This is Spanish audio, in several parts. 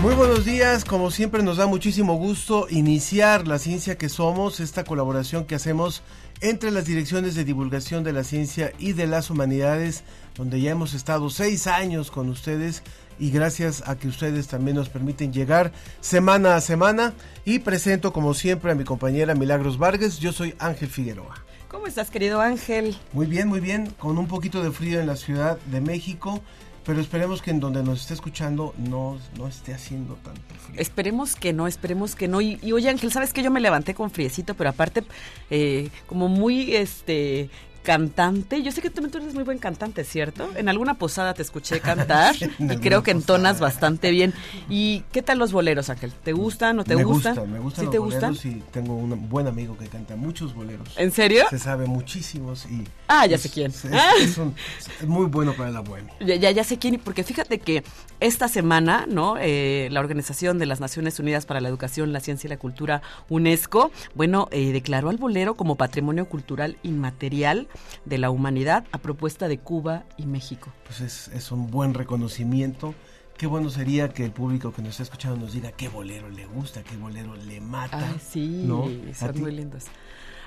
Muy buenos días, como siempre nos da muchísimo gusto iniciar la ciencia que somos, esta colaboración que hacemos entre las direcciones de divulgación de la ciencia y de las humanidades, donde ya hemos estado seis años con ustedes y gracias a que ustedes también nos permiten llegar semana a semana y presento como siempre a mi compañera Milagros Vargas, yo soy Ángel Figueroa. ¿Cómo estás querido Ángel? Muy bien, muy bien, con un poquito de frío en la Ciudad de México pero esperemos que en donde nos esté escuchando no, no esté haciendo tanto frío. Esperemos que no, esperemos que no. Y, y oye Ángel, sabes que yo me levanté con friecito, pero aparte eh, como muy este cantante. Yo sé que tú, tú eres muy buen cantante, ¿cierto? En alguna posada te escuché cantar y creo que entonas bastante bien. ¿Y qué tal los boleros, Ángel? ¿Te gustan o te me gustan? Gusta, me gustan ¿Sí los te boleros gustan? y tengo un buen amigo que canta muchos boleros. ¿En serio? Se sabe muchísimos y... Ah, ya es, sé quién. Es, es, un, es, muy bueno para la bohemia. Ya, ya, ya, sé quién, porque fíjate que esta semana, ¿no? Eh, la Organización de las Naciones Unidas para la Educación, la Ciencia y la Cultura, UNESCO, bueno, eh, declaró al bolero como patrimonio cultural inmaterial de la humanidad a propuesta de Cuba y México. Pues es, es, un buen reconocimiento. Qué bueno sería que el público que nos está escuchando nos diga qué bolero le gusta, qué bolero le mata. Ay, sí, ¿no? son muy lindos.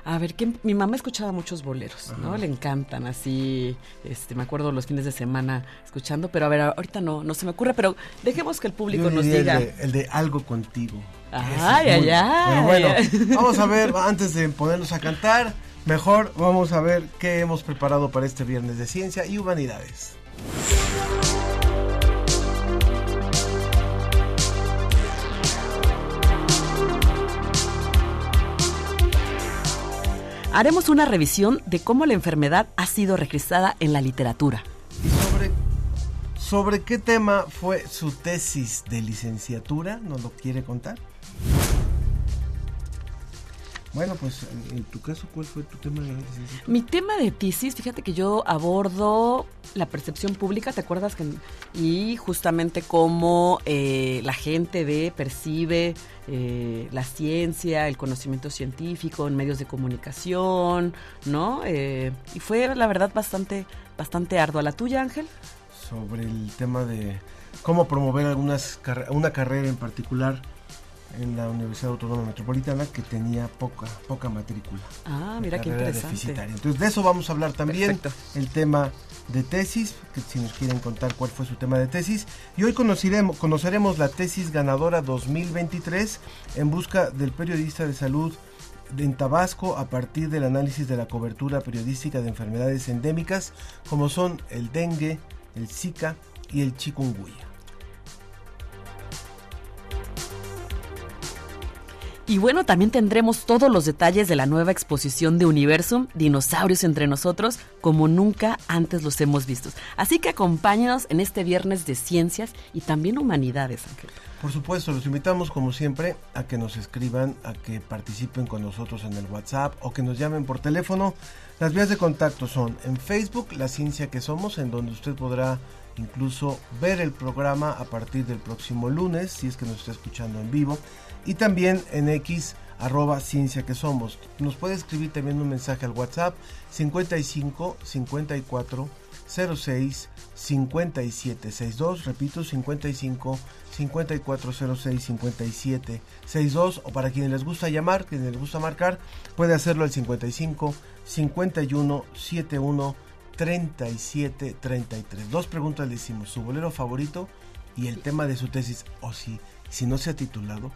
A ver, que mi mamá escuchaba muchos boleros, Ajá. ¿no? Le encantan así, este, me acuerdo los fines de semana escuchando, pero a ver, ahorita no, no se me ocurre, pero dejemos que el público nos diga. El de, el de, algo contigo. Ay, ay, ay. Pero bueno, vamos a ver, antes de ponernos a cantar, mejor vamos a ver qué hemos preparado para este viernes de ciencia y humanidades. Haremos una revisión de cómo la enfermedad ha sido registrada en la literatura. ¿Y sobre, sobre qué tema fue su tesis de licenciatura? ¿Nos lo quiere contar? Bueno, pues en tu caso, ¿cuál fue tu tema de licenciatura? Mi tema de tesis, fíjate que yo abordo la percepción pública, ¿te acuerdas? que Y justamente cómo eh, la gente ve, percibe eh, la ciencia, el conocimiento científico en medios de comunicación, ¿no? Eh, y fue, la verdad, bastante, bastante ardua. ¿La tuya, Ángel? Sobre el tema de cómo promover algunas una carrera en particular en la Universidad Autónoma Metropolitana que tenía poca poca matrícula. Ah, mira qué interesante. Deficitaria. Entonces de eso vamos a hablar también. Perfecto. El tema de tesis, que si nos quieren contar cuál fue su tema de tesis. Y hoy conoceremos, conoceremos la tesis ganadora 2023 en busca del periodista de salud en Tabasco a partir del análisis de la cobertura periodística de enfermedades endémicas como son el dengue, el zika y el chikungunya. Y bueno, también tendremos todos los detalles de la nueva exposición de Universum, Dinosaurios entre nosotros, como nunca antes los hemos visto. Así que acompáñenos en este viernes de ciencias y también humanidades, Ángel. Por supuesto, los invitamos como siempre a que nos escriban, a que participen con nosotros en el WhatsApp o que nos llamen por teléfono. Las vías de contacto son en Facebook, La Ciencia que Somos, en donde usted podrá incluso ver el programa a partir del próximo lunes, si es que nos está escuchando en vivo y también en X arroba ciencia que somos. Nos puede escribir también un mensaje al WhatsApp 55 54 06 57 62, repito 55 54 06 57 62 o para quienes les gusta llamar, quienes les gusta marcar, puede hacerlo al 55 51 71 37 33. Dos preguntas le hicimos, su bolero favorito y el tema de su tesis o si si no se ha titulado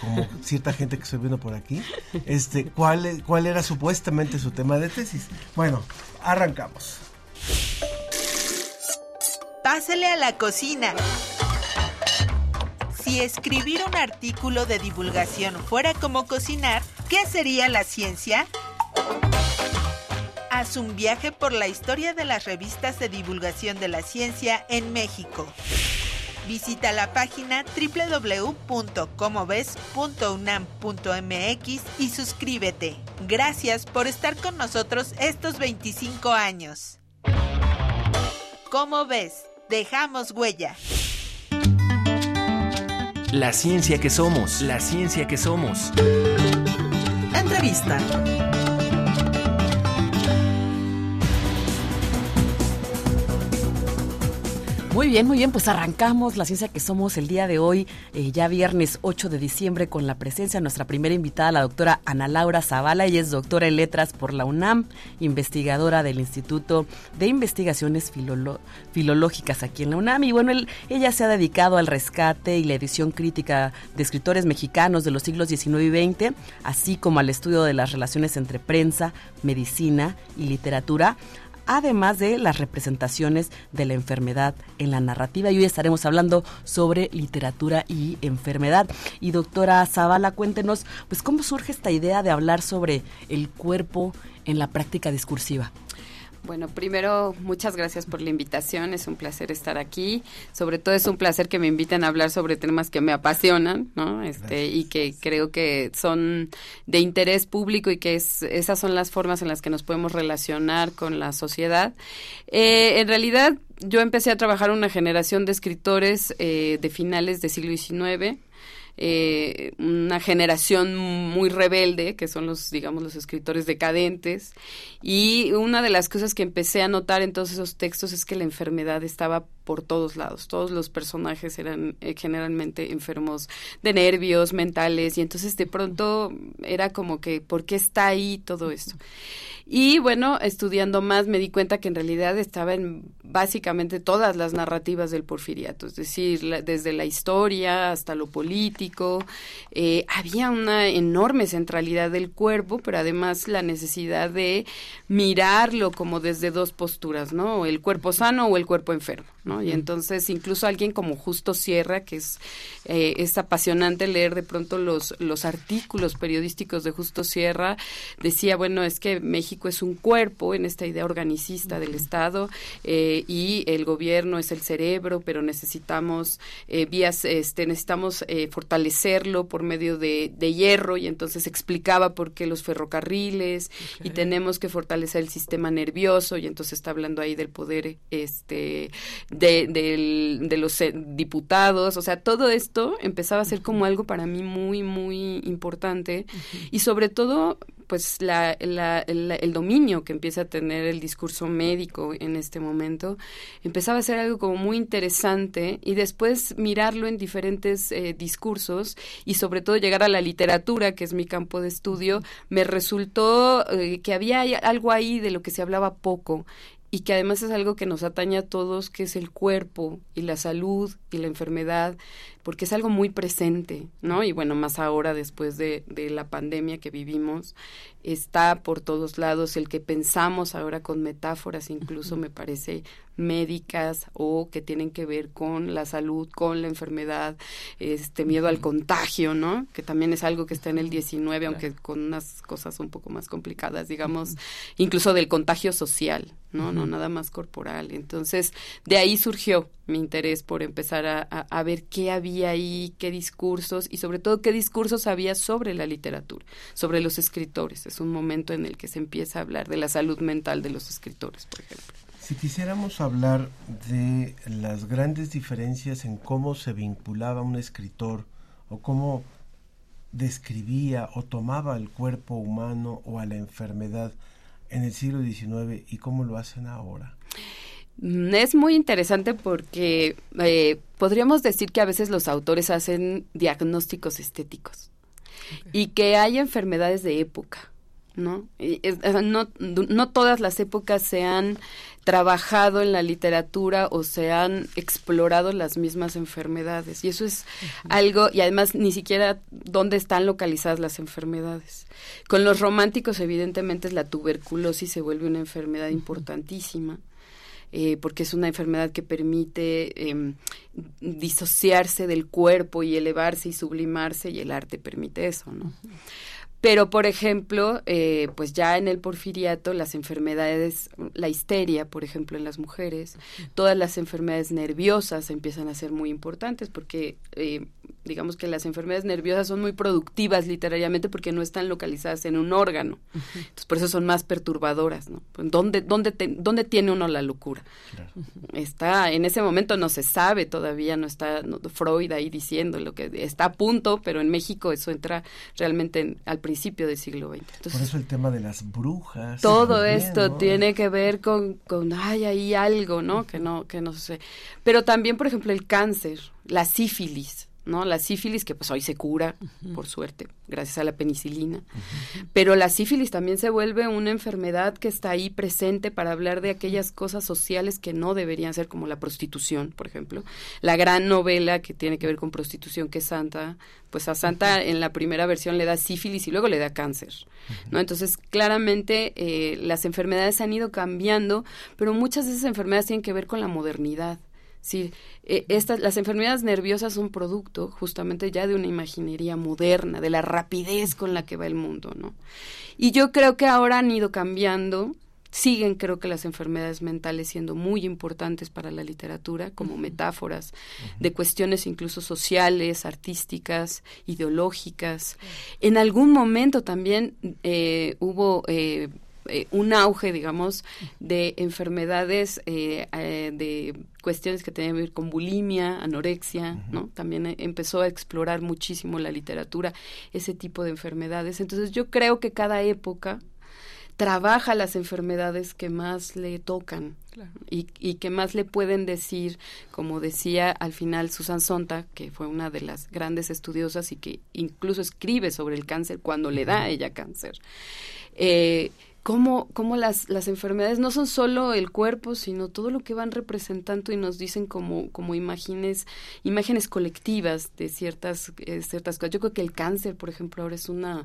como cierta gente que estoy viendo por aquí, este, ¿cuál, cuál era supuestamente su tema de tesis. Bueno, arrancamos. Pásale a la cocina. Si escribir un artículo de divulgación fuera como cocinar, ¿qué sería la ciencia? Haz un viaje por la historia de las revistas de divulgación de la ciencia en México. Visita la página www.comoves.unam.mx y suscríbete. Gracias por estar con nosotros estos 25 años. ¿Cómo ves? Dejamos huella. La ciencia que somos, la ciencia que somos. Entrevista. Muy bien, muy bien, pues arrancamos la ciencia que somos el día de hoy, eh, ya viernes 8 de diciembre, con la presencia de nuestra primera invitada, la doctora Ana Laura Zavala. Ella es doctora en letras por la UNAM, investigadora del Instituto de Investigaciones Filológicas aquí en la UNAM. Y bueno, ella se ha dedicado al rescate y la edición crítica de escritores mexicanos de los siglos XIX y XX, así como al estudio de las relaciones entre prensa, medicina y literatura además de las representaciones de la enfermedad en la narrativa. Y hoy estaremos hablando sobre literatura y enfermedad. Y doctora Zavala, cuéntenos, pues, ¿cómo surge esta idea de hablar sobre el cuerpo en la práctica discursiva? Bueno, primero, muchas gracias por la invitación. Es un placer estar aquí. Sobre todo es un placer que me inviten a hablar sobre temas que me apasionan, ¿no? Este, y que creo que son de interés público y que es, esas son las formas en las que nos podemos relacionar con la sociedad. Eh, en realidad, yo empecé a trabajar una generación de escritores eh, de finales del siglo XIX eh, una generación muy rebelde, que son los, digamos, los escritores decadentes. Y una de las cosas que empecé a notar en todos esos textos es que la enfermedad estaba por todos lados. Todos los personajes eran eh, generalmente enfermos de nervios, mentales, y entonces de pronto era como que, ¿por qué está ahí todo esto? Y bueno, estudiando más me di cuenta que en realidad estaba en básicamente todas las narrativas del porfiriato, es decir, desde la historia hasta lo político, eh, había una enorme centralidad del cuerpo, pero además la necesidad de mirarlo como desde dos posturas, ¿no? El cuerpo sano o el cuerpo enfermo. ¿no? Y entonces incluso alguien como Justo Sierra, que es, eh, es apasionante leer de pronto los, los artículos periodísticos de Justo Sierra, decía, bueno, es que México es un cuerpo en esta idea organicista del Estado eh, y el gobierno es el cerebro, pero necesitamos eh, vías, este, necesitamos fortalecerlo por medio de, de, hierro y entonces explicaba por qué los ferrocarriles y tenemos que fortalecer el sistema nervioso y entonces está hablando ahí del poder este de, de los eh, diputados, o sea, todo esto empezaba a ser como algo para mí muy, muy importante y sobre todo pues la, el dominio que empieza a tener el discurso médico en este momento empezaba a ser algo como muy interesante y después mirarlo en diferentes eh, discursos y sobre todo llegar a la literatura que es mi campo de estudio me resultó eh, que había algo ahí de lo que se hablaba poco y que además es algo que nos atañe a todos, que es el cuerpo y la salud y la enfermedad porque es algo muy presente, ¿no? Y bueno, más ahora después de, de, la pandemia que vivimos, está por todos lados el que pensamos ahora con metáforas, incluso me parece médicas o que tienen que ver con la salud, con la enfermedad, este miedo al contagio, ¿no? Que también es algo que está en el 19, aunque con unas cosas un poco más complicadas, digamos, incluso del contagio social, ¿no? No nada más corporal. Entonces, de ahí surgió mi interés por empezar a, a ver qué había ahí, qué discursos y sobre todo qué discursos había sobre la literatura, sobre los escritores. Es un momento en el que se empieza a hablar de la salud mental de los escritores, por ejemplo. Si quisiéramos hablar de las grandes diferencias en cómo se vinculaba un escritor o cómo describía o tomaba el cuerpo humano o a la enfermedad en el siglo XIX y cómo lo hacen ahora. Mm, es muy interesante porque eh, podríamos decir que a veces los autores hacen diagnósticos estéticos y que hay enfermedades de época, ¿no? no, no todas las épocas se han trabajado en la literatura o se han explorado las mismas enfermedades. Y eso es algo, y además ni siquiera dónde están localizadas las enfermedades. Con los románticos, evidentemente, la tuberculosis se vuelve una enfermedad importantísima eh, porque es una enfermedad que permite em, disociarse del cuerpo y elevarse y sublimarse y el arte permite eso, ¿no? Pero, por ejemplo, eh, pues ya en el porfiriato, las enfermedades, la histeria, por ejemplo, en las mujeres, todas las enfermedades nerviosas empiezan a ser muy importantes porque eh, digamos que las enfermedades nerviosas son muy productivas literariamente porque no están localizadas en un órgano. Entonces, por eso son más perturbadoras, ¿no? Pues, ¿Dónde, dónde, dónde tiene uno la locura? Está, en ese momento no se sabe todavía, no está Freud ahí diciendo lo que está a punto, pero en México eso entra realmente al principio del siglo XX. por eso el tema de las brujas. Todo esto tiene que ver con, con, ay, ahí algo, ¿no? Que no, que no sé. Pero también, por ejemplo, el cáncer, la sífilis ¿no? La sífilis, que pues hoy se cura, por suerte, gracias a la penicilina. Pero la sífilis también se vuelve una enfermedad que está ahí presente para hablar de aquellas cosas sociales que no deberían ser, como la prostitución, por ejemplo. La gran novela que tiene que ver con prostitución, que es Santa, pues a Santa en la primera versión le da sífilis y luego le da cáncer, ¿no? Entonces, claramente eh, las enfermedades han ido cambiando, pero muchas de esas enfermedades tienen que ver con la modernidad. Sí, eh, estas, las enfermedades nerviosas son producto justamente ya de una imaginería moderna, de la rapidez con la que va el mundo, ¿no? Y yo creo que ahora han ido cambiando, siguen creo que las enfermedades mentales siendo muy importantes para la literatura como metáforas de cuestiones incluso sociales, artísticas, ideológicas. En algún momento también eh, hubo eh, eh, un auge, digamos, de enfermedades, eh, eh, de cuestiones que tenían que ver con bulimia, anorexia, ¿no? También empezó a explorar muchísimo la literatura ese tipo de enfermedades. Entonces yo creo que cada época trabaja las enfermedades que más le tocan y, y, que más le pueden decir, como decía al final Susan Sontag, que fue una de las grandes estudiosas y que incluso escribe sobre el cáncer cuando le da a ella cáncer. Eh, cómo, cómo las, las enfermedades no son solo el cuerpo, sino todo lo que van representando y nos dicen como, como imágenes, imágenes colectivas de ciertas, eh, ciertas cosas. Yo creo que el cáncer, por ejemplo, ahora es una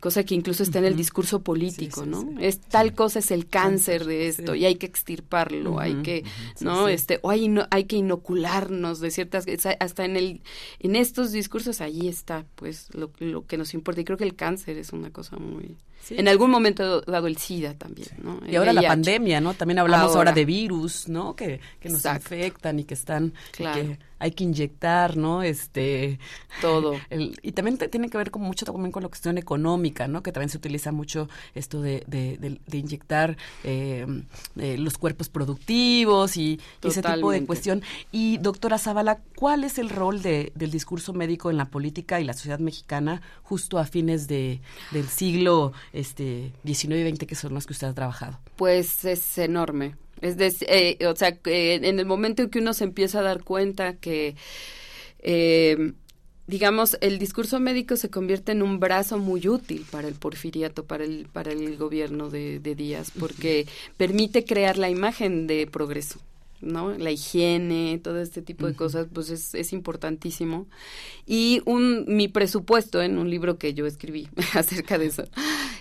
cosa que incluso está en el discurso político, ¿no? es tal cosa es el cáncer de esto y hay que extirparlo, hay que, ¿no? Este, o hay, no, hay que inocularnos de ciertas, hasta en el, en estos discursos allí está, pues, lo, lo que nos importa. Y creo que el cáncer es una cosa muy en algún momento dado el SIDA también, ¿no? y ahora la pandemia, ¿no? También hablamos ahora, de virus, ¿no? Que, que nos afectan y que están, que hay que inyectar, ¿no? Este, todo. y también tiene que ver con mucho también con la cuestión económica, ¿no? Que también se utiliza mucho esto de, de, de, inyectar eh, eh, los cuerpos productivos y, ese tipo de cuestión. Y doctora Zavala, ¿cuál es el rol de, del discurso médico en la política y la sociedad mexicana justo a fines de, del siglo este 19 y XX que son los que usted ha trabajado? Pues es enorme. Es decir, eh, o sea, en el momento en que uno se empieza a dar cuenta que, eh, digamos, el discurso médico se convierte en un brazo muy útil para el porfiriato, para el, para el gobierno de Díaz, porque permite crear la imagen de progreso. ¿No? La higiene, todo este tipo de cosas, pues es, es, importantísimo. Y un, mi presupuesto en un libro que yo escribí acerca de eso,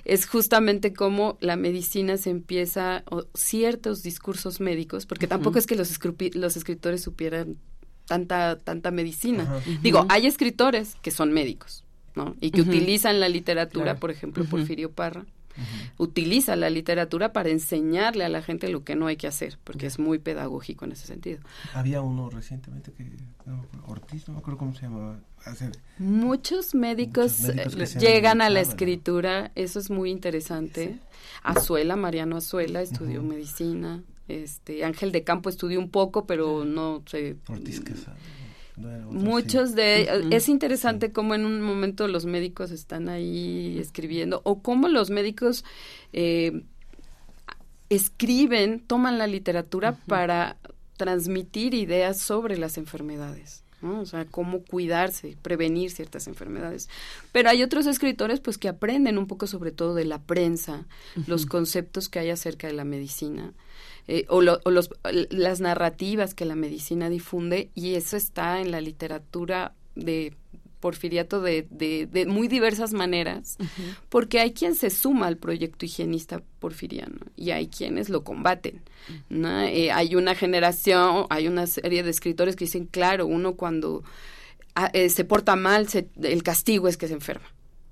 es justamente cómo la medicina se empieza, o ciertos discursos médicos, porque tampoco es que los, los escritores supieran tanta, tanta medicina. Digo, hay escritores que son médicos, ¿no? Y que utilizan la literatura, por ejemplo, Porfirio Parra utiliza la literatura para enseñarle a la gente lo que no hay que hacer, porque es muy pedagógico en ese sentido. Había uno recientemente que, Ortiz, no me acuerdo cómo se llamaba. muchos médicos, llegan a la escritura, eso es muy interesante. Azuela, Mariano Azuela, estudió medicina. Este, Ángel de Campo estudió un poco, pero no sé. Ortiz Muchos de es interesante cómo en un momento los médicos están ahí escribiendo o cómo los médicos eh, escriben, toman la literatura para transmitir ideas sobre las enfermedades. ¿no? O sea, cómo cuidarse, prevenir ciertas enfermedades. Pero hay otros escritores pues que aprenden un poco sobre todo de la prensa, los conceptos que hay acerca de la medicina eh, o, los, las narrativas que la medicina difunde y eso está en la literatura de porfiriato de, de, muy diversas maneras, porque hay quien se suma al proyecto higienista porfiriano y hay quienes lo combaten. ¿no? Eh, hay una generación, hay una serie de escritores que dicen, claro, uno cuando ah, eh, se porta mal, el castigo es que se enferma.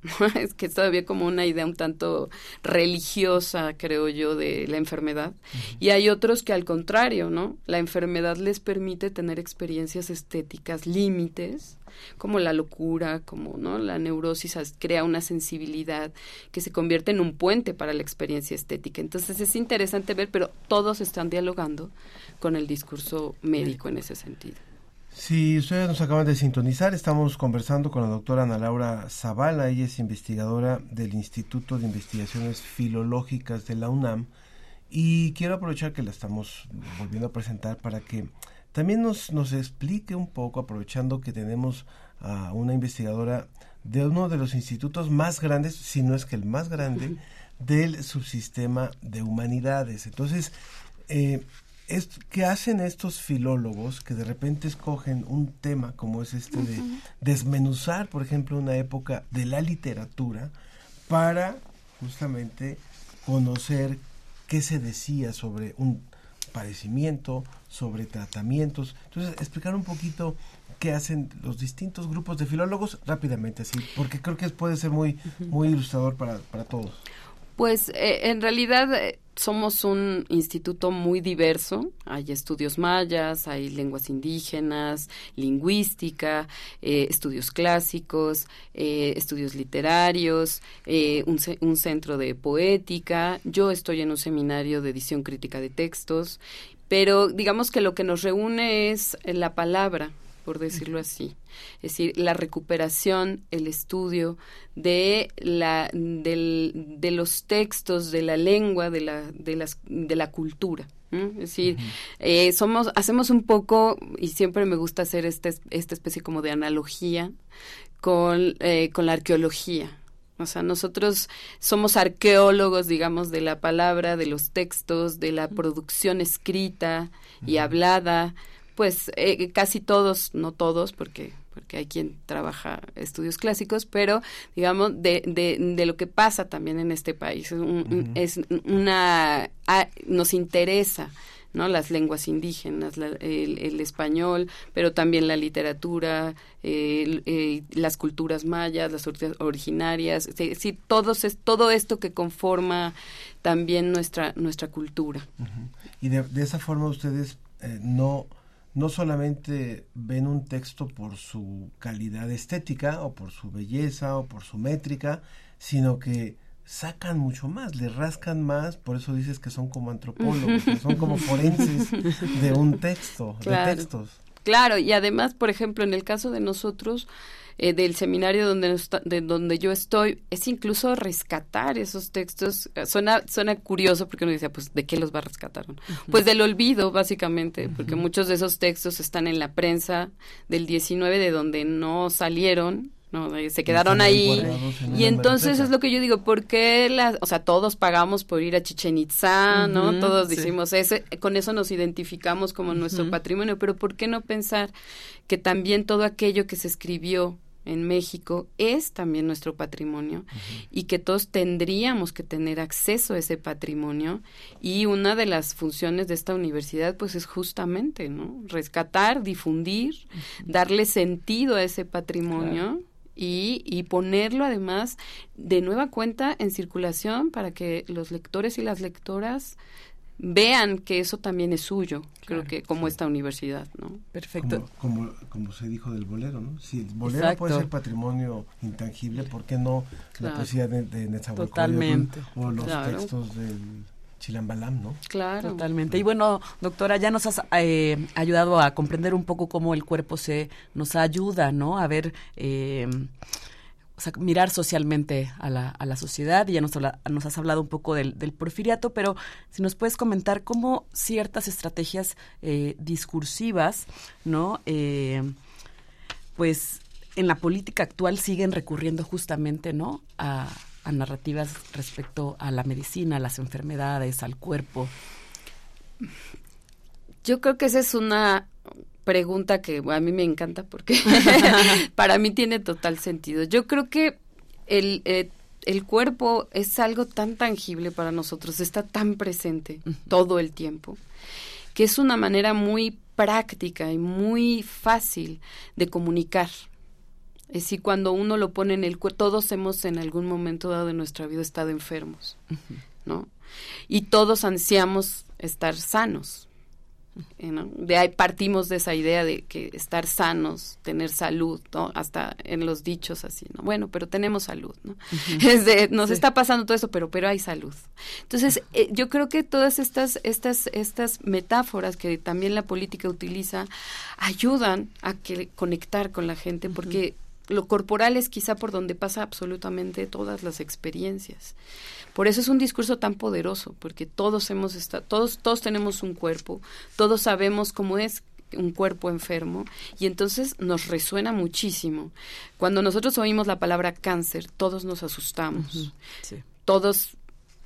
es que es todavía como una idea un tanto religiosa, creo yo, de la enfermedad. Y hay otros que al contrario, ¿no? La enfermedad les permite tener experiencias estéticas, límites, como la locura, como, ¿no? La neurosis crea una sensibilidad que se convierte en un puente para la experiencia estética. Entonces es interesante ver, pero todos están dialogando con el discurso médico en ese sentido. Si ustedes nos acaban de sintonizar, estamos conversando con la doctora Ana Laura Zavala, ella es investigadora del Instituto de Investigaciones Filológicas de la UNAM. Y quiero aprovechar que la estamos volviendo a presentar para que también nos, nos explique un poco, aprovechando que tenemos a una investigadora de uno de los institutos más grandes, si no es que el más grande, del subsistema de humanidades. Entonces, eh, es, ¿qué hacen estos filólogos que de repente escogen un tema como es este de desmenuzar, por ejemplo, una época de la literatura para justamente conocer qué se decía sobre un padecimiento, sobre tratamientos? Entonces, explicar un poquito qué hacen los distintos grupos de filólogos rápidamente así, porque creo que puede ser muy, muy ilustrador para, para todos. Pues eh, en realidad eh, somos un instituto muy diverso. Hay estudios mayas, hay lenguas indígenas, lingüística, eh, estudios clásicos, estudios literarios, un, un, centro de poética. Yo estoy en un seminario de edición crítica de textos. Pero digamos que lo que nos reúne es la palabra, por decirlo así. Es decir, la recuperación, el estudio de, la, de los textos, de la lengua, de la, de las, de la cultura. Es decir, eh, somos, hacemos un poco, y siempre me gusta hacer este, esta especie como de analogía con, eh, con la arqueología. O sea, nosotros somos arqueólogos, digamos, de la palabra, de los textos, de la producción escrita y hablada, pues eh, casi todos, no todos, porque porque hay quien trabaja estudios clásicos, pero digamos de, de, de lo que pasa también en este país. Es, una, nos interesa ¿no? las lenguas indígenas, el, español, pero también la literatura, eh, las culturas mayas, las originarias, es decir, es, todo esto que conforma también nuestra, nuestra cultura. Y de, de, esa forma ustedes eh, no no solamente ven un texto por su calidad estética o por su belleza o por su métrica, sino que sacan mucho más, le rascan más, por eso dices que son como antropólogos, son como forenses de un texto, de textos. Claro, y además, por ejemplo, en el caso de nosotros, eh, del seminario donde, de donde yo estoy, es incluso rescatar esos textos. Suena, suena curioso porque uno dice, pues, ¿de qué los va a rescatar? Pues del olvido, básicamente, porque muchos de esos textos están en la prensa del 19 de donde no salieron ¿no? Se quedaron ahí. Y entonces es lo que yo digo, ¿por qué las, o sea, todos pagamos por ir a Chichen Itza, ¿no? Todos decimos, ese, con eso nos identificamos como nuestro patrimonio, pero ¿por qué no pensar que también todo aquello que se escribió en México es también nuestro patrimonio y que todos tendríamos que tener acceso a ese patrimonio. Y una de las funciones de esta universidad pues es justamente no rescatar difundir darle sentido a ese patrimonio y, y, ponerlo además de nueva cuenta en circulación para que los lectores y las lectoras vean que eso también es suyo, creo que como esta universidad, ¿no? Perfecto. Como, como, se dijo del bolero, ¿no? Si el bolero puede ser patrimonio intangible, ¿por qué no la poesía de, de Totalmente. O los textos del Chilambalam, ¿no? Claro. Totalmente. Y bueno, doctora, ya nos has eh, ayudado a comprender un poco cómo el cuerpo se nos ayuda, ¿no? A ver... Eh, o sea, mirar socialmente a la, a la sociedad. Y ya nos, nos has hablado un poco del, del, porfiriato, pero si nos puedes comentar cómo ciertas estrategias eh, discursivas, ¿no? Eh, pues en la política actual siguen recurriendo justamente, ¿no? A, a narrativas respecto a la medicina, a las enfermedades, al cuerpo. Yo creo que esa es una pregunta que a mí me encanta porque para mí tiene total sentido. Yo creo que el, eh, el cuerpo es algo tan tangible para nosotros, está tan presente todo el tiempo, que es una manera muy práctica y muy fácil de comunicar. Es decir, cuando uno lo pone en el cuerpo, todos hemos en algún momento dado de nuestra vida estado enfermos, ¿no? Y todos ansiamos estar sanos. De ahí partimos de esa idea de que estar sanos, tener salud, ¿no? Hasta en los dichos así, ¿no? Bueno, pero tenemos salud, ¿no? nos está pasando todo eso, pero pero hay salud. Entonces, eh, yo creo que todas estas estas estas metáforas que también la política utiliza ayudan a que conectar con la gente porque lo corporal es quizá por donde pasa absolutamente todas las experiencias. Por eso es un discurso tan poderoso, porque todos hemos estado, todos, todos tenemos un cuerpo, todos sabemos cómo es un cuerpo enfermo y entonces nos resuena muchísimo. Cuando nosotros oímos la palabra cáncer, todos nos asustamos. Todos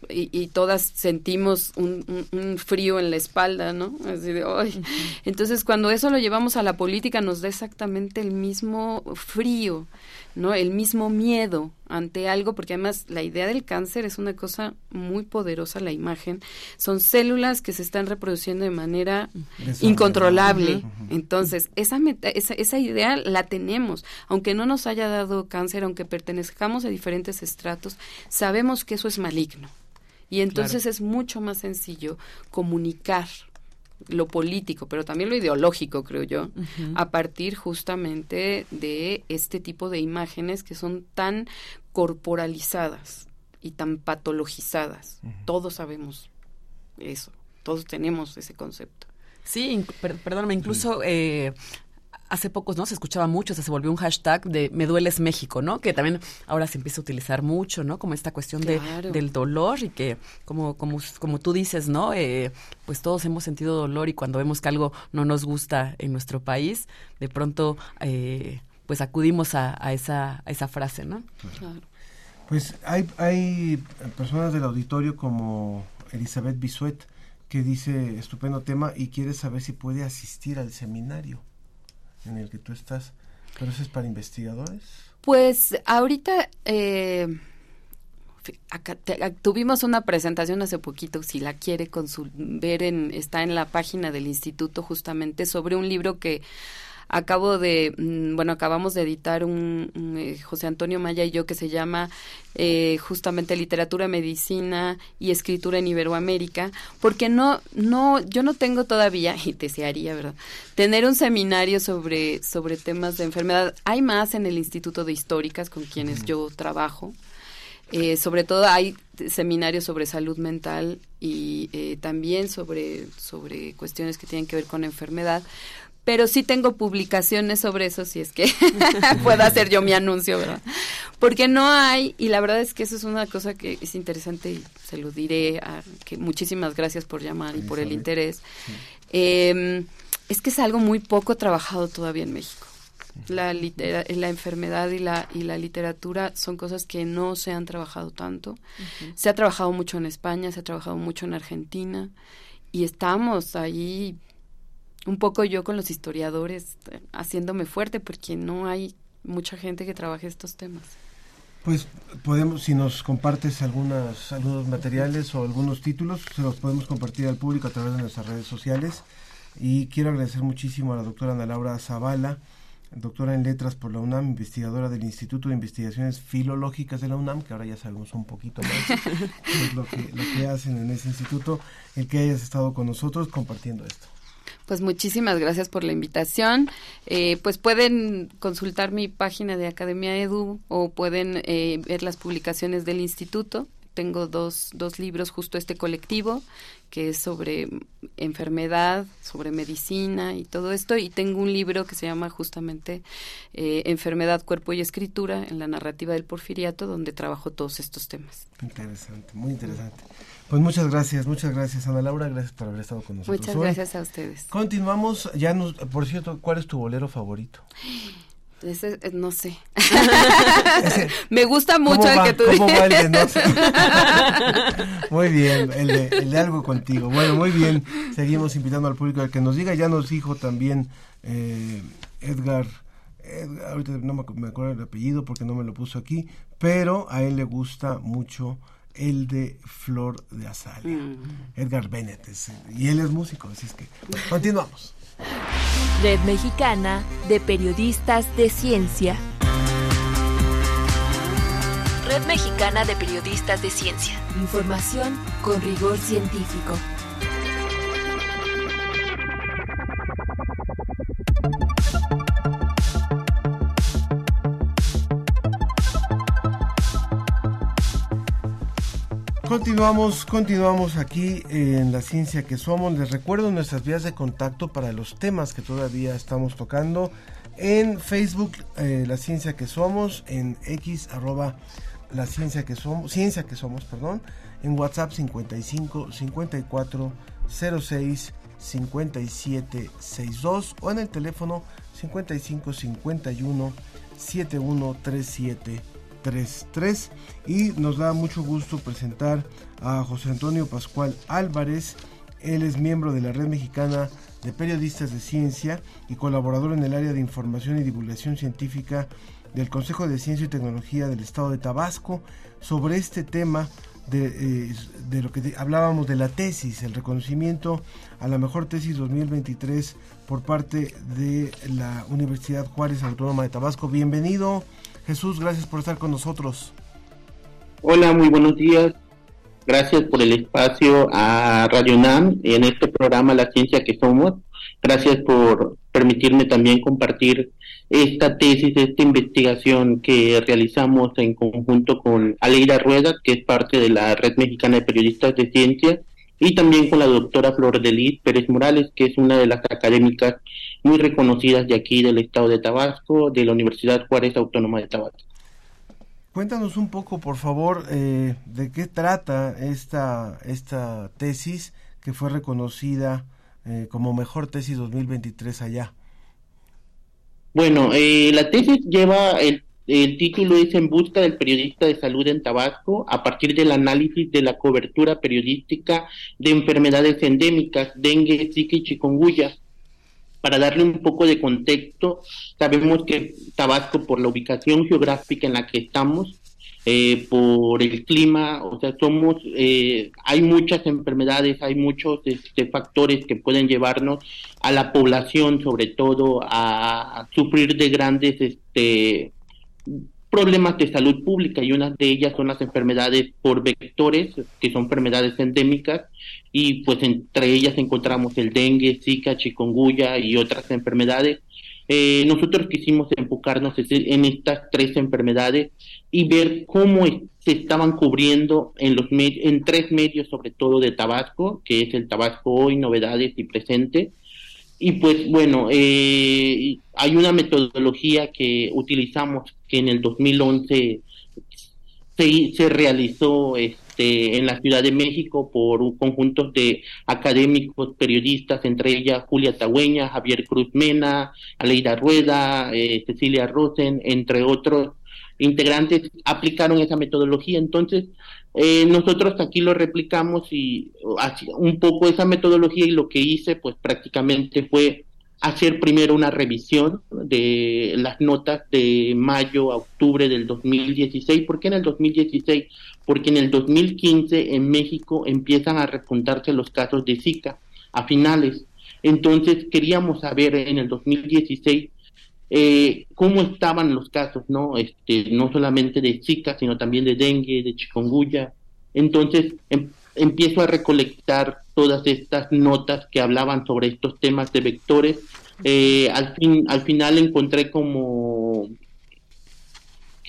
y, todas sentimos un, frío en la espalda, ¿no? Así de, ¡ay! Entonces, cuando eso lo llevamos a la política, nos da exactamente el mismo frío, ¿no? El mismo miedo ante algo, porque además la idea del cáncer es una cosa muy poderosa, la imagen. Son células que se están reproduciendo de manera incontrolable. Entonces, esa, esa, esa idea la tenemos. Aunque no nos haya dado cáncer, aunque pertenezcamos a diferentes estratos, sabemos que eso es maligno. Y entonces es mucho más sencillo comunicar lo político, pero también lo ideológico, creo yo, a partir justamente de este tipo de imágenes que son tan corporalizadas y tan patologizadas. Todos sabemos eso, todos tenemos ese concepto. Sí, perdóname, incluso eh, hace pocos, ¿no? Se escuchaba mucho, se volvió un hashtag de me dueles México, ¿no? Que también ahora se empieza a utilizar mucho, ¿no? Como esta cuestión de, del dolor y que, como, como, como tú dices, ¿no? Eh, pues todos hemos sentido dolor y cuando vemos que algo no nos gusta en nuestro país, de pronto, eh, pues acudimos a, esa, a esa frase, ¿no? Claro. Pues hay, hay personas del auditorio como Elizabeth Bisuet que dice estupendo tema y quiere saber si puede asistir al seminario en el que tú estás, pero eso es para investigadores. Pues ahorita eh, tuvimos una presentación hace poquito, si la quiere ver en, está en la página del instituto justamente sobre un libro que acabo de, mm, bueno, acabamos de editar un, eh, José Antonio Maya y yo que se llama eh, justamente Literatura, Medicina y Escritura en Iberoamérica, porque no, no, yo no tengo todavía, y desearía, ¿verdad?, tener un seminario sobre, sobre temas de enfermedad. Hay más en el Instituto de Históricas con quienes yo trabajo. Eh, sobre todo hay seminarios sobre salud mental y también sobre, sobre cuestiones que tienen que ver con enfermedad, pero sí tengo publicaciones sobre eso, si es que puedo hacer yo mi anuncio, ¿verdad? Porque no hay, y la verdad es que eso es una cosa que es interesante y se lo diré, a, que muchísimas gracias por llamar y por el interés. Em, es que es algo muy poco trabajado todavía en México. La, la enfermedad y la, y la literatura son cosas que no se han trabajado tanto. Se ha trabajado mucho en España, se ha trabajado mucho en Argentina y estamos ahí un poco yo con los historiadores eh, haciéndome fuerte porque no hay mucha gente que trabaje estos temas. Pues podemos, si nos compartes algunas, algunos materiales o algunos títulos, se los podemos compartir al público a través de nuestras redes sociales. Y quiero agradecer muchísimo a la doctora Ana Laura Zavala, doctora en letras por la UNAM, investigadora del Instituto de Investigaciones Filológicas de la UNAM, que ahora ya sabemos un poquito más lo que, lo que hacen en ese instituto, el que hayas estado con nosotros compartiendo esto. Pues muchísimas gracias por la invitación. Eh, pues pueden consultar mi página de Academia Edu o pueden eh, ver las publicaciones del instituto. Tengo dos, dos libros, justo este colectivo, que es sobre enfermedad, sobre medicina y todo esto. Y tengo un libro que se llama justamente eh, Enfermedad, Cuerpo y Escritura en la narrativa del porfiriato, donde trabajo todos estos temas. Interesante, muy interesante. Pues muchas gracias, muchas gracias Ana Laura, gracias por haber estado con nosotros. Muchas gracias a ustedes. Continuamos, ya nos, por cierto, ¿cuál es tu bolero favorito? Ese, eh, no sé. Me gusta mucho el que tú ¿cómo va el de no sé? muy bien, el de, el de, algo contigo. Bueno, muy bien. Seguimos invitando al público a que nos diga. Ya nos dijo también eh, Edgar, ahorita no me acuerdo el apellido porque no me lo puso aquí, pero a él le gusta mucho el de Flor de Azalia. Mm. Edgar Bennett. Es, y él es músico, así es que continuamos. Red Mexicana de Periodistas de Ciencia. Red Mexicana de Periodistas de Ciencia. Información con rigor científico. Continuamos, continuamos aquí en la ciencia que somos. Les recuerdo nuestras vías de contacto para los temas que todavía estamos tocando. En Facebook, eh, la ciencia que somos, en X arroba la ciencia que somos, ciencia que somos, perdón, en WhatsApp 55 54 06 57 62 o en el teléfono 55 51 71 37 33 y nos da mucho gusto presentar a José Antonio Pascual Álvarez. Él es miembro de la Red Mexicana de Periodistas de Ciencia y colaborador en el área de información y divulgación científica del Consejo de Ciencia y Tecnología del Estado de Tabasco sobre este tema de, eh, de, lo que hablábamos de la tesis, el reconocimiento a la mejor tesis 2023 por parte de la Universidad Juárez Autónoma de Tabasco. Bienvenido, Jesús, gracias por estar con nosotros. Hola, muy buenos días. Gracias por el espacio a Radio NAM en este programa La Ciencia que Somos. Gracias por permitirme también compartir esta tesis, esta investigación que realizamos en conjunto con Aleida Rueda, que es parte de la Red Mexicana de Periodistas de Ciencia, y también con la doctora Flor de Liz Pérez Morales, que es una de las académicas muy reconocidas de aquí del estado de Tabasco, de la Universidad Juárez Autónoma de Tabasco. Cuéntanos un poco, por favor, eh, de qué trata esta, esta tesis que fue reconocida eh, como mejor tesis 2023 allá. Bueno, eh, la tesis lleva el el título es En busca del periodista de salud en Tabasco, a partir del análisis de la cobertura periodística de enfermedades endémicas, dengue, zika y chikungunya. Para darle un poco de contexto, sabemos que Tabasco, por la ubicación geográfica en la que estamos, eh, por el clima, o sea, somos, eh, hay muchas enfermedades, hay muchos este, factores que pueden llevarnos a la población, sobre todo, a sufrir de grandes este, problemas de salud pública y una de ellas son las enfermedades por vectores, que son enfermedades endémicas y pues entre ellas encontramos el dengue, zika, chikungunya y otras enfermedades. Eh, nosotros quisimos enfocarnos en estas tres enfermedades y ver cómo se estaban cubriendo en los en tres medios, sobre todo de Tabasco, que es el Tabasco Hoy, Novedades y Presente, y pues bueno, eh, hay una metodología que utilizamos que en el 2011 se, se realizó este, en la Ciudad de México por un conjunto de académicos, periodistas, entre ellas Julia Tagüeña, Javier Cruz Mena, Aleida Rueda, eh, Cecilia Rosen, entre otros integrantes, aplicaron esa metodología. Entonces, eh, nosotros aquí lo replicamos y un poco esa metodología y lo que hice pues prácticamente fue hacer primero una revisión de las notas de mayo a octubre del 2016. ¿Por qué en el 2016? Porque en el 2015 en México empiezan a repuntarse los casos de Zika a finales. Entonces queríamos saber en el 2016 eh, cómo estaban los casos, ¿no? Este, no solamente de Zika, sino también de dengue, de chikungunya. Entonces em, empiezo a recolectar todas estas notas que hablaban sobre estos temas de vectores. Eh, al, fin, al final encontré como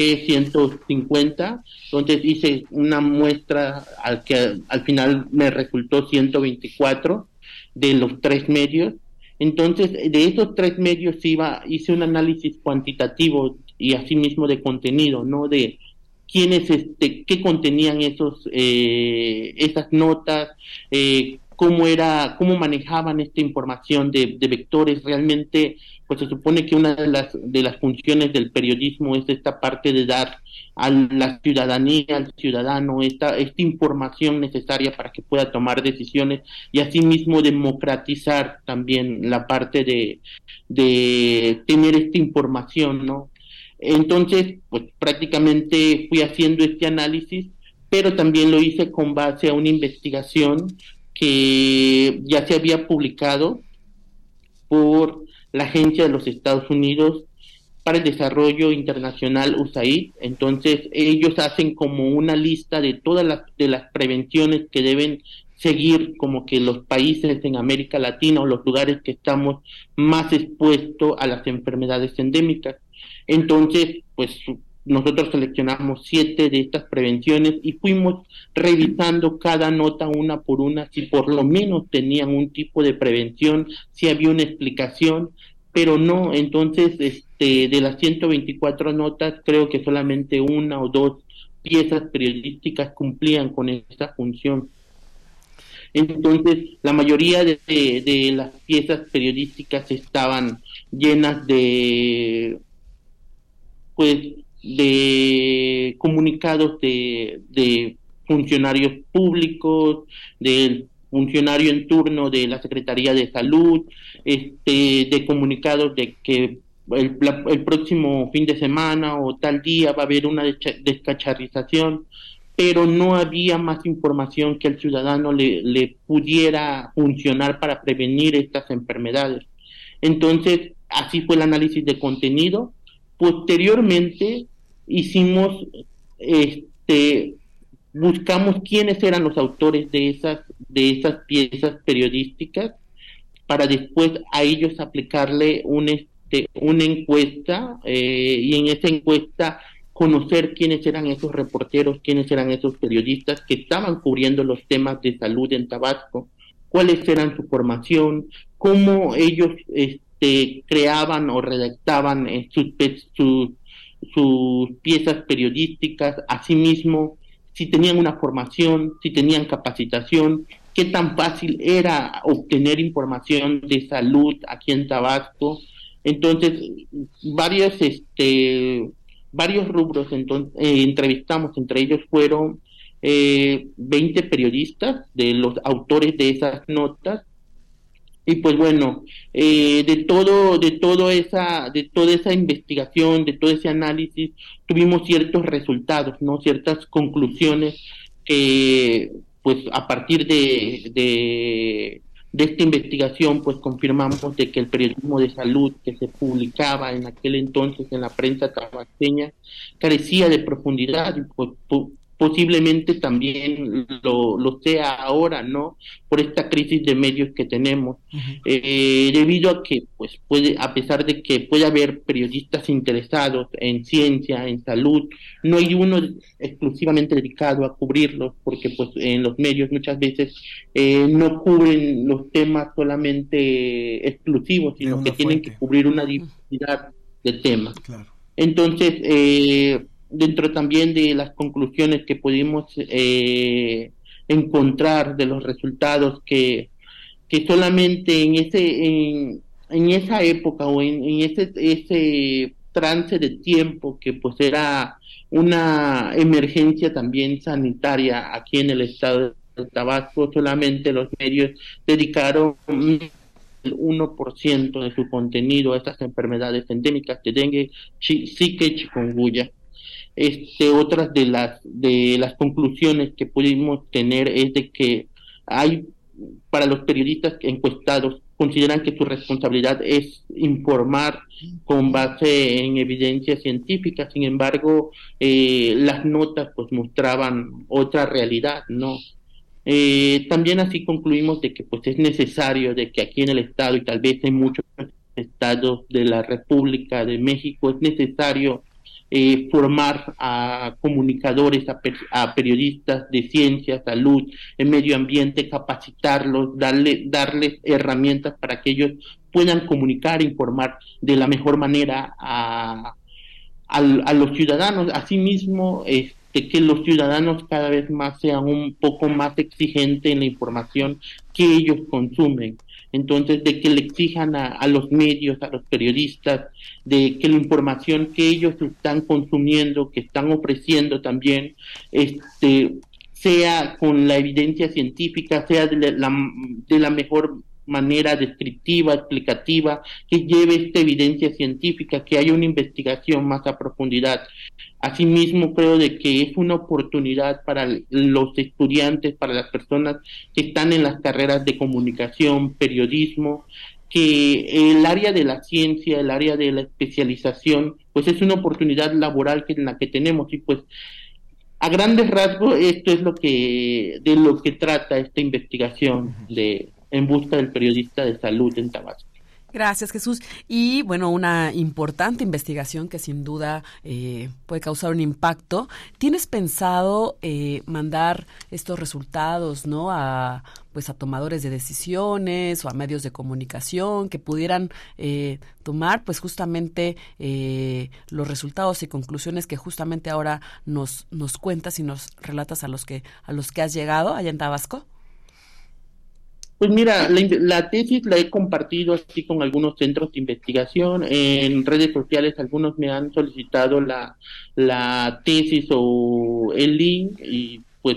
que 150, entonces hice una muestra al que al final me resultó 124 de los tres medios entonces, de esos tres medios iba, hice un análisis cuantitativo y asimismo de contenido, ¿no? De quiénes, este, qué contenían esos, eh, esas notas, eh, cómo era, cómo manejaban esta información de, vectores. Realmente, pues se supone que una de las, de las funciones del periodismo es esta parte de dar a la ciudadanía, al ciudadano, esta, esta información necesaria para que pueda tomar decisiones y asimismo democratizar también la parte de, de tener esta información, ¿no? Entonces, pues prácticamente fui haciendo este análisis, pero también lo hice con base a una investigación que ya se había publicado por la Agencia de los Estados Unidos para el Desarrollo Internacional USAID. Entonces ellos hacen como una lista de todas las, de las prevenciones que deben seguir como que los países en América Latina o los lugares que estamos más expuestos a las enfermedades endémicas. Entonces, pues nosotros seleccionamos siete de estas prevenciones y fuimos revisando cada nota una por una si por lo menos tenían un tipo de prevención, si había una explicación, pero no, entonces este de las 124 notas creo que solamente una o dos piezas periodísticas cumplían con esa función. Entonces, la mayoría de, de las piezas periodísticas estaban llenas de pues de comunicados de, de funcionarios públicos, del funcionario en turno de la Secretaría de Salud, este, de comunicados de que el, próximo fin de semana o tal día va a haber una descacharrización, pero no había más información que el ciudadano le, le pudiera funcionar para prevenir estas enfermedades. Entonces, así fue el análisis de contenido. Posteriormente, hicimos, este, buscamos quiénes eran los autores de esas, de esas piezas periodísticas para después a ellos aplicarle un, este, una encuesta eh, y en esa encuesta conocer quiénes eran esos reporteros, quiénes eran esos periodistas que estaban cubriendo los temas de salud en Tabasco, cuáles eran su formación, cómo ellos este, creaban o redactaban eh, sus, sus sus piezas periodísticas, asimismo, si tenían una formación, si tenían capacitación, qué tan fácil era obtener información de salud aquí en Tabasco. Entonces, varios, este, varios rubros entonces, eh, entrevistamos, entre ellos fueron eh, 20 periodistas de los autores de esas notas y pues bueno eh, de todo de todo esa de toda esa investigación de todo ese análisis tuvimos ciertos resultados no ciertas conclusiones que pues a partir de, de, esta investigación pues confirmamos de que el periodismo de salud que se publicaba en aquel entonces en la prensa tabasqueña carecía de profundidad y pues, posiblemente también lo, lo, sea ahora, ¿no? Por esta crisis de medios que tenemos, eh, debido a que, pues, puede, a pesar de que puede haber periodistas interesados en ciencia, en salud, no hay uno exclusivamente dedicado a cubrirlos, porque, pues, en los medios muchas veces eh, no cubren los temas solamente exclusivos, sino que tienen que cubrir una diversidad de temas. Entonces, eh, dentro también de las conclusiones que pudimos eh, encontrar de los resultados que, que solamente en ese en, esa época o en, ese ese trance de tiempo que pues era una emergencia también sanitaria aquí en el estado de Tabasco solamente los medios dedicaron el 1% de su contenido a estas enfermedades endémicas de dengue, zika y chikungunya este, otras de las, de las conclusiones que pudimos tener es de que hay, para los periodistas encuestados, consideran que su responsabilidad es informar con base en evidencia científica, sin embargo, eh, las notas pues mostraban otra realidad, ¿no? Eh, también así concluimos de que pues es necesario de que aquí en el estado y tal vez en muchos estados de la República de México es necesario eh, formar a comunicadores, a, periodistas de ciencia, salud, en medio ambiente, capacitarlos, darle, darles herramientas para que ellos puedan comunicar, informar de la mejor manera a, a, los ciudadanos. Asimismo, este, que los ciudadanos cada vez más sean un poco más exigentes en la información que ellos consumen. Entonces, de que le exijan a, a, los medios, a los periodistas, de que la información que ellos están consumiendo, que están ofreciendo también, este, sea con la evidencia científica, sea de la, de la mejor manera descriptiva, explicativa, que lleve esta evidencia científica, que haya una investigación más a profundidad. Asimismo, creo de que es una oportunidad para los estudiantes, para las personas que están en las carreras de comunicación, periodismo, que el área de la ciencia, el área de la especialización, pues es una oportunidad laboral que en la que tenemos y pues a grandes rasgos esto es lo que de lo que trata esta investigación de en busca del periodista de salud en Tabasco. Gracias, Jesús. Y bueno, una importante investigación que sin duda eh, puede causar un impacto. ¿Tienes pensado eh, mandar estos resultados, no, a pues a tomadores de decisiones o a medios de comunicación que pudieran eh, tomar, pues justamente los resultados y conclusiones que justamente ahora nos nos cuentas y nos relatas a los que a los que has llegado allá en Tabasco? Pues mira, la, tesis la he compartido así con algunos centros de investigación. En redes sociales algunos me han solicitado la, la tesis o el link y pues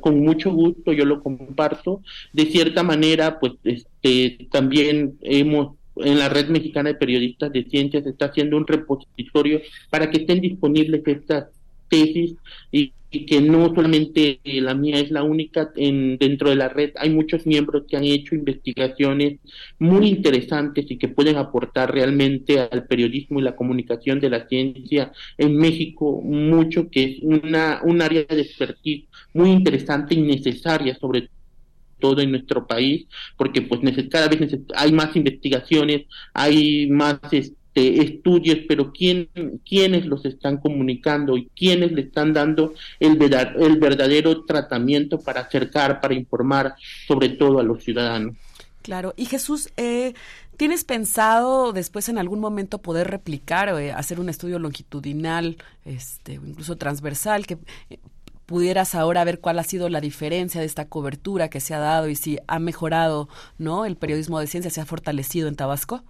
con mucho gusto yo lo comparto. De cierta manera, pues este, también hemos en la red mexicana de periodistas de ciencias está haciendo un repositorio para que estén disponibles estas tesis y, que no solamente la mía es la única en, dentro de la red, hay muchos miembros que han hecho investigaciones muy interesantes y que pueden aportar realmente al periodismo y la comunicación de la ciencia en México mucho, que es una, un área de expertise muy interesante y necesaria sobre todo en nuestro país, porque pues cada vez hay más investigaciones, hay más este, estudios, pero ¿quién, quiénes los están comunicando y quiénes le están dando el, el verdadero tratamiento para acercar, para informar sobre todo a los ciudadanos. Claro, y Jesús, eh, ¿tienes pensado después en algún momento poder replicar o eh, hacer un estudio longitudinal, este, incluso transversal, que eh, pudieras ahora ver cuál ha sido la diferencia de esta cobertura que se ha dado y si ha mejorado, ¿no? El periodismo de ciencia se ha fortalecido en Tabasco.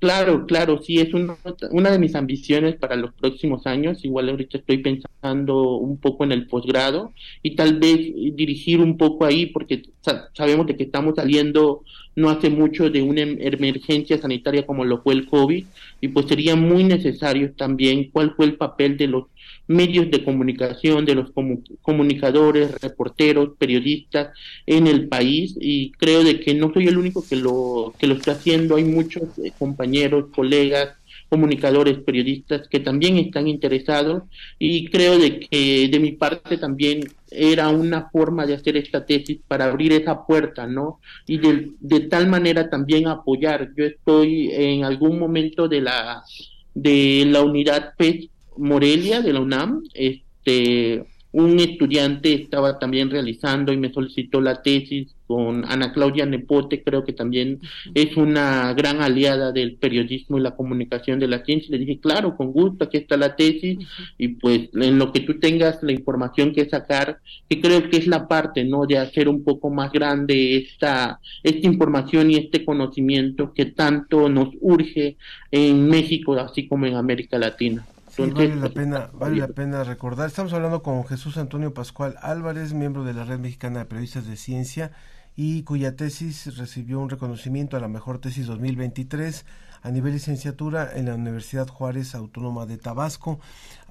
Claro, claro, sí, es una de mis ambiciones para los próximos años. Igual ahorita estoy pensando un poco en el posgrado y tal vez dirigir un poco ahí porque sabemos de que estamos saliendo no hace mucho de una em-, emergencia sanitaria como lo fue el COVID y pues sería muy necesario también cuál fue el papel de los medios de comunicación, de los comunicadores, reporteros, periodistas en el país y creo de que no soy el único que lo que lo está haciendo, hay muchos eh, compañeros, colegas, comunicadores, periodistas que también están interesados y creo de que de mi parte también era una forma de hacer esta tesis para abrir esa puerta, ¿no? Y de, de tal manera también apoyar. Yo estoy en algún momento de la de la unidad PES Morelia de la UNAM, este, un estudiante estaba también realizando y me solicitó la tesis con Ana Claudia Nepote, creo que también es una gran aliada del periodismo y la comunicación de la ciencia. Le dije, claro, con gusto, aquí está la tesis y pues en lo que tú tengas la información que sacar, que creo que es la parte, ¿no? De hacer un poco más grande esta, esta información y este conocimiento que tanto nos urge en México, así como en América Latina vale la pena, vale la pena recordar. Estamos hablando con Jesús Antonio Pascual Álvarez, miembro de la Red Mexicana de Periodistas de Ciencia y cuya tesis recibió un reconocimiento a la mejor tesis 2023 a nivel licenciatura en la Universidad Juárez Autónoma de Tabasco.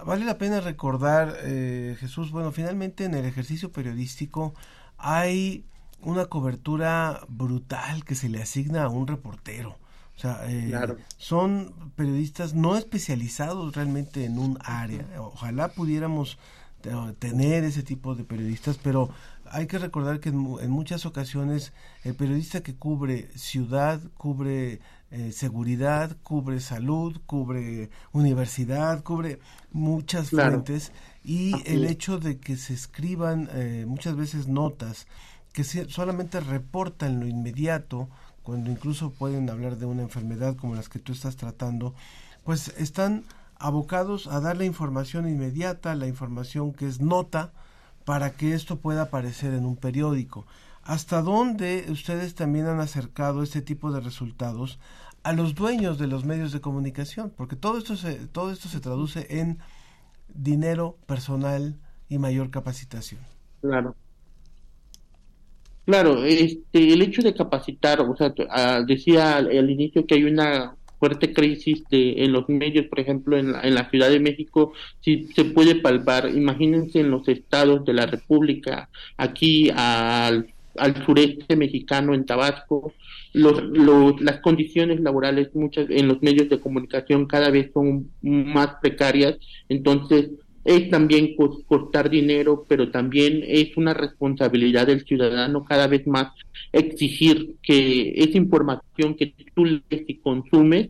Vale la pena recordar, eh, Jesús, bueno, finalmente en el ejercicio periodístico hay una cobertura brutal que se le asigna a un reportero o sea, eh, son periodistas no especializados realmente en un área. Ojalá pudiéramos eh, tener ese tipo de periodistas, pero hay que recordar que en, muchas ocasiones el periodista que cubre ciudad, cubre eh, seguridad, cubre salud, cubre universidad, cubre muchas fuentes y el hecho de que se escriban muchas veces notas que solamente reportan lo inmediato, cuando incluso pueden hablar de una enfermedad como las que tú estás tratando, pues están abocados a dar la información inmediata, la información que es nota, para que esto pueda aparecer en un periódico. ¿hasta dónde ustedes también han acercado este tipo de resultados a los dueños de los medios de comunicación? Porque todo esto se, todo esto se traduce en dinero personal y mayor capacitación. Claro. Claro, este, el hecho de capacitar, o sea, ah, decía al, inicio que hay una fuerte crisis de, en los medios, por ejemplo, en la, en la Ciudad de México, si se puede palpar, imagínense en los estados de la República, aquí al, al sureste mexicano, en Tabasco, los, los, las condiciones laborales muchas en los medios de comunicación cada vez son más precarias, entonces es también costar dinero, pero también es una responsabilidad del ciudadano cada vez más exigir que esa información que tú lees y consumes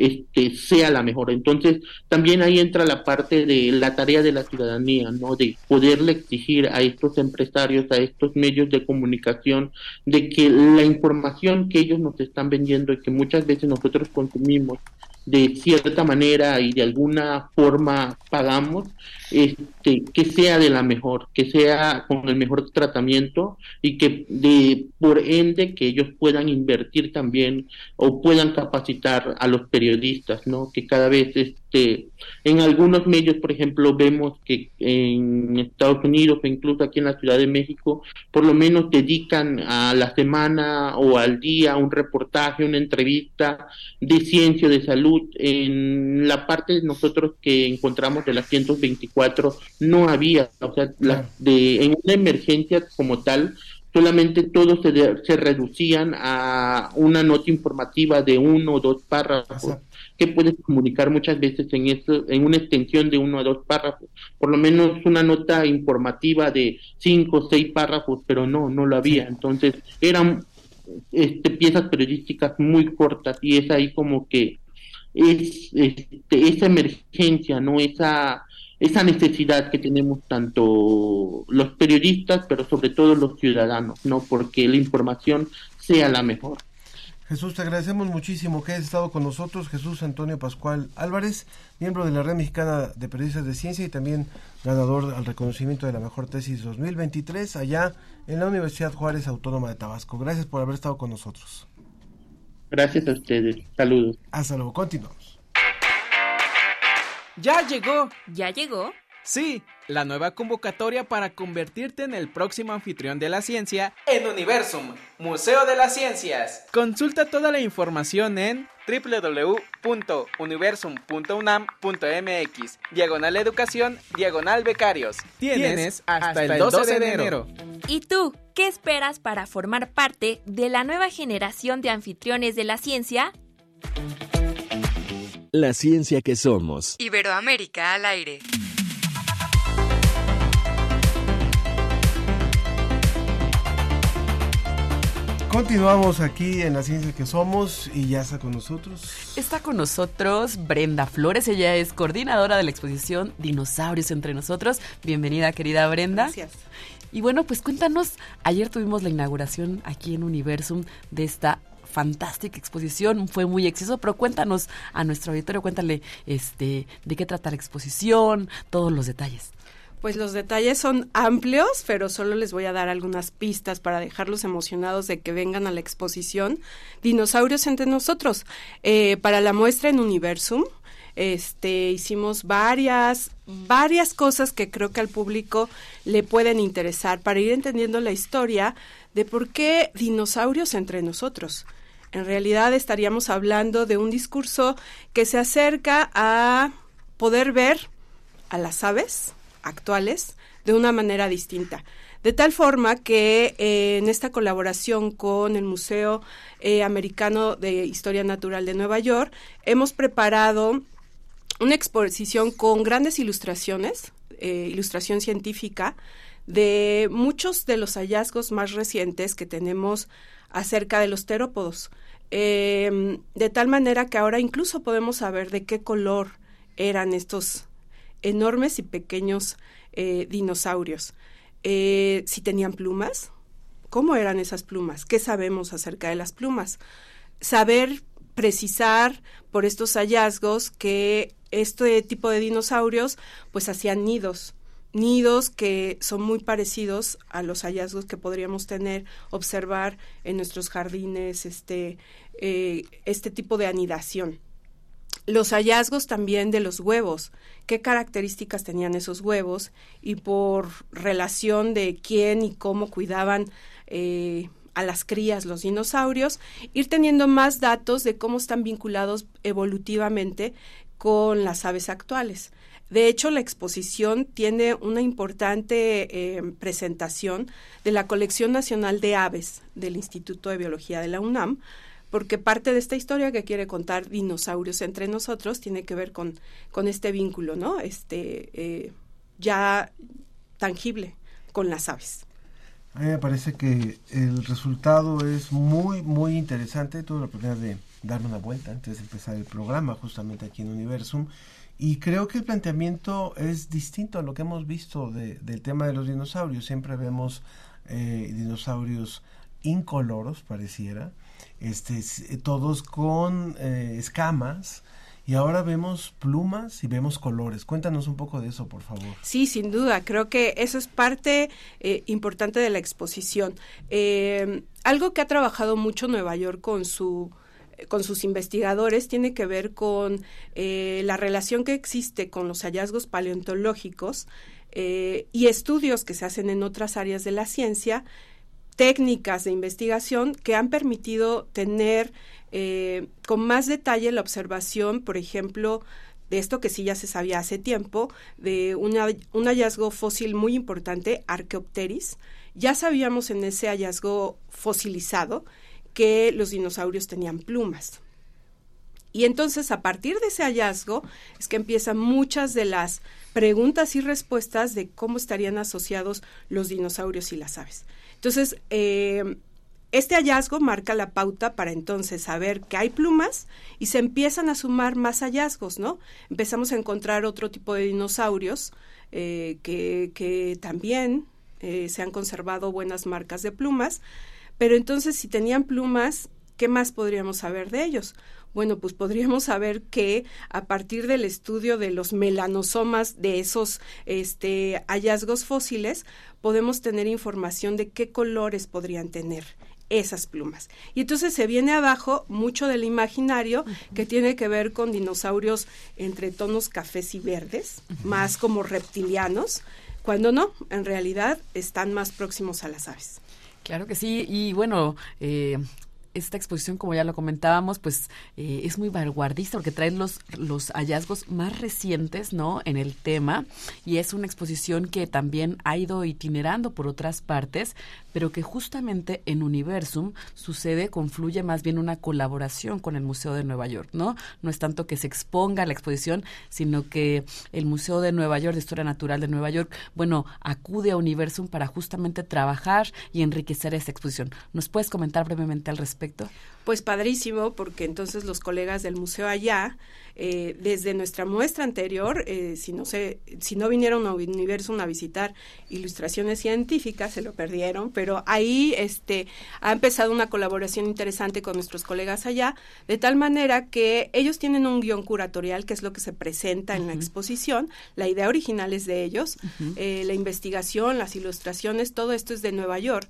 este, sea la mejor. Entonces, también ahí entra la parte de la tarea de la ciudadanía, ¿no? De poderle exigir a estos empresarios, a estos medios de comunicación, de que la información que ellos nos están vendiendo y que muchas veces nosotros consumimos de cierta manera y de alguna forma pagamos, este, que sea de la mejor, que sea con el mejor tratamiento y que de por ende que ellos puedan invertir también o puedan capacitar a los periodistas, ¿no? Que cada vez este en algunos medios, por ejemplo, vemos que en Estados Unidos o incluso aquí en la Ciudad de México, por lo menos dedican a la semana o al día un reportaje, una entrevista de ciencia de salud. En la parte de nosotros que encontramos de las 124 no había, o sea, de, en una emergencia como tal, solamente todos se, se reducían a una nota informativa de uno o dos párrafos que puedes comunicar muchas veces en eso, en una extensión de uno o dos párrafos, por lo menos una nota informativa de cinco o seis párrafos, pero no, no lo había. Entonces eran este, piezas periodísticas muy cortas y es ahí como que es este, esa emergencia, no esa esa necesidad que tenemos tanto los periodistas, pero sobre todo los ciudadanos, no porque la información sea la mejor. Jesús, te agradecemos muchísimo que hayas estado con nosotros. Jesús Antonio Pascual Álvarez, miembro de la Red Mexicana de Periodistas de Ciencia y también ganador al reconocimiento de la mejor tesis 2023 allá en la Universidad Juárez Autónoma de Tabasco. Gracias por haber estado con nosotros. Gracias a ustedes. Saludos. Hasta luego. Continuamos. Ya llegó. ¿Ya llegó? Sí, la nueva convocatoria para convertirte en el próximo anfitrión de la ciencia en Universum, Museo de las Ciencias. Consulta toda la información en www.universum.unam.mx, diagonal educación, diagonal becarios. Tienes hasta, el 12 de enero. ¿Y tú, qué esperas para formar parte de la nueva generación de anfitriones de la ciencia? La ciencia que somos. Iberoamérica al aire. Continuamos aquí en la ciencia que somos y ya está con nosotros. Está con nosotros Brenda Flores, ella es coordinadora de la exposición Dinosaurios entre nosotros. Bienvenida querida Brenda. Gracias. Y bueno, pues cuéntanos, ayer tuvimos la inauguración aquí en Universum de esta fantástica exposición, fue muy exceso, pero cuéntanos a nuestro auditorio, cuéntale este de qué trata la exposición, todos los detalles. Pues los detalles son amplios, pero solo les voy a dar algunas pistas para dejarlos emocionados de que vengan a la exposición Dinosaurios entre nosotros. Eh, para la muestra en Universum, este, hicimos varias, varias cosas que creo que al público le pueden interesar para ir entendiendo la historia de por qué dinosaurios entre nosotros. En realidad estaríamos hablando de un discurso que se acerca a poder ver a las aves, actuales de una manera distinta. De tal forma que eh, en esta colaboración con el Museo eh, Americano de Historia Natural de Nueva York, hemos preparado una exposición con grandes ilustraciones, eh, ilustración científica, de muchos de los hallazgos más recientes que tenemos acerca de los terópodos. de tal manera que ahora incluso podemos saber de qué color eran estos enormes y pequeños eh, dinosaurios. Eh, si tenían plumas, ¿cómo eran esas plumas? ¿Qué sabemos acerca de las plumas? Saber precisar por estos hallazgos que este tipo de dinosaurios pues hacían nidos nidos que son muy parecidos a los hallazgos que podríamos tener, observar en nuestros jardines, este, eh, este tipo de anidación. Los hallazgos también de los huevos, qué características tenían esos huevos y por relación de quién y cómo cuidaban eh, a las crías los dinosaurios, ir teniendo más datos de cómo están vinculados evolutivamente con las aves actuales. De hecho, la exposición tiene una importante eh, presentación de la Colección Nacional de Aves del Instituto de Biología de la UNAM, porque parte de esta historia que quiere contar dinosaurios entre nosotros tiene que ver con, con este vínculo, ¿no? Este eh, ya tangible con las aves. A mí me parece que el resultado es muy, muy interesante. Tuve la oportunidad de darme una vuelta antes de empezar el programa, justamente aquí en Universum. Y creo que el planteamiento es distinto a lo que hemos visto del tema de los dinosaurios. Siempre vemos eh, dinosaurios incoloros, pareciera, este, todos con eh, escamas, y ahora vemos plumas y vemos colores. Cuéntanos un poco de eso, por favor. Sí, sin duda. Creo que eso es parte eh, importante de la exposición. algo que ha trabajado mucho Nueva York con su con sus investigadores tiene que ver con eh, la relación que existe con los hallazgos paleontológicos eh, y estudios que se hacen en otras áreas de la ciencia, técnicas de investigación que han permitido tener eh, con más detalle la observación, por ejemplo, de esto que sí ya se sabía hace tiempo, de un hallazgo fósil muy importante, Archaeopteris. Ya sabíamos en ese hallazgo fosilizado que los dinosaurios tenían plumas. Y entonces a partir de ese hallazgo es que empiezan muchas de las preguntas y respuestas de cómo estarían asociados los dinosaurios y las aves. Entonces, eh, este hallazgo marca la pauta para entonces saber que hay plumas y se empiezan a sumar más hallazgos, ¿no? Empezamos a encontrar otro tipo de dinosaurios eh, que, también eh, se han conservado buenas marcas de plumas pero entonces, si tenían plumas, ¿qué más podríamos saber de ellos? Bueno, pues podríamos saber que a partir del estudio de los melanosomas de esos este, hallazgos fósiles, podemos tener información de qué colores podrían tener esas plumas. Y entonces se viene abajo mucho del imaginario que tiene que ver con dinosaurios entre tonos cafés y verdes, más como reptilianos, cuando no, en realidad están más próximos a las aves. Claro que sí, y bueno, eh, esta exposición, como ya lo comentábamos, pues eh, es muy vanguardista porque trae los, los hallazgos más recientes, ¿no? En el tema y es una exposición que también ha ido itinerando por otras partes, pero que justamente en Universum sucede, confluye más bien una colaboración con el Museo de Nueva York, ¿no? No es tanto que se exponga la exposición, sino que el Museo de Nueva York, de Historia Natural de Nueva York, bueno, acude a Universum para justamente trabajar y enriquecer esa exposición. ¿Nos puedes comentar brevemente al respecto? Pues padrísimo, porque entonces los colegas del museo allá, eh, desde nuestra muestra anterior, eh, si no se, si no vinieron a Universum a visitar ilustraciones científicas, se lo perdieron, pero ahí este ha empezado una colaboración interesante con nuestros colegas allá, de tal manera que ellos tienen un guion curatorial, que es lo que se presenta en la exposición, la idea original es de ellos, eh, la investigación, las ilustraciones, todo esto es de Nueva York.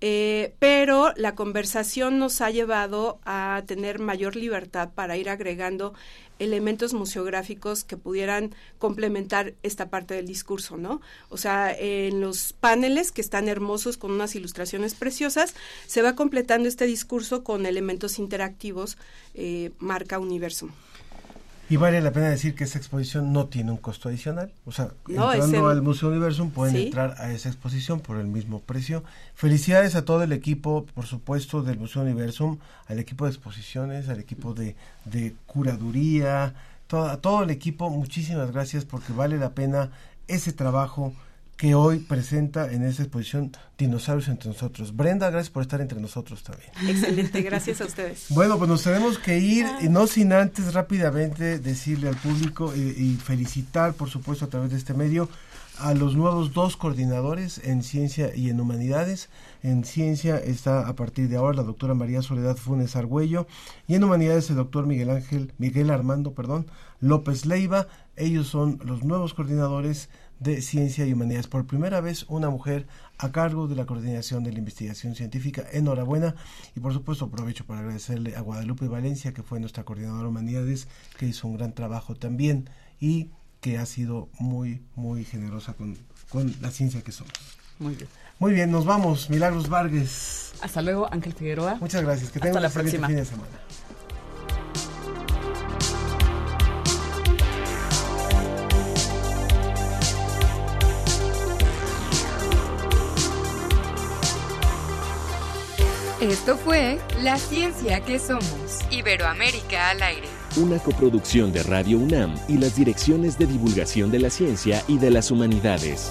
Eh, pero la conversación nos ha llevado a tener mayor libertad para ir agregando elementos museográficos que pudieran complementar esta parte del discurso, ¿no? O sea, en los paneles que están hermosos con unas ilustraciones preciosas, se va completando este discurso con elementos interactivos eh, marca universo. Y vale la pena decir que esa exposición no tiene un costo adicional. O sea, entrando al Museo Universum pueden entrar a esa exposición por el mismo precio. Felicidades a todo el equipo, por supuesto, del Museo Universum, al equipo de exposiciones, al equipo de, de curaduría, todo, a todo el equipo. Muchísimas gracias porque vale la pena ese trabajo que hoy presenta en esa exposición Dinosaurios entre nosotros. Brenda, gracias por estar entre nosotros también. Excelente, gracias a ustedes. Bueno, pues nos tenemos que ir, Ah. y no sin antes rápidamente decirle al público y, y felicitar, por supuesto, a través de este medio, a los nuevos dos coordinadores en ciencia y en humanidades. En ciencia está a partir de ahora la doctora María Soledad Funes Argüello y en humanidades el doctor Miguel Ángel, Miguel Armando, perdón, López Leiva. Ellos son los nuevos coordinadores de ciencia y humanidades. Por primera vez una mujer a cargo de la coordinación de la investigación científica. Enhorabuena y por supuesto aprovecho para agradecerle a Guadalupe Valencia, que fue nuestra coordinadora de humanidades, que hizo un gran trabajo también y que ha sido muy, muy generosa con, con la ciencia que somos. Muy bien. Muy bien, nos vamos. Milagros Vargas. Hasta luego, Ángel Figueroa. Muchas gracias. Que tengan la próxima. fin de semana. Esto fue La Ciencia que Somos. Iberoamérica al aire. Una coproducción de Radio UNAM y las direcciones de divulgación de la ciencia y de las humanidades.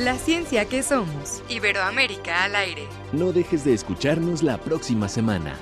La ciencia que somos. Iberoamérica al aire. No dejes de escucharnos la próxima semana.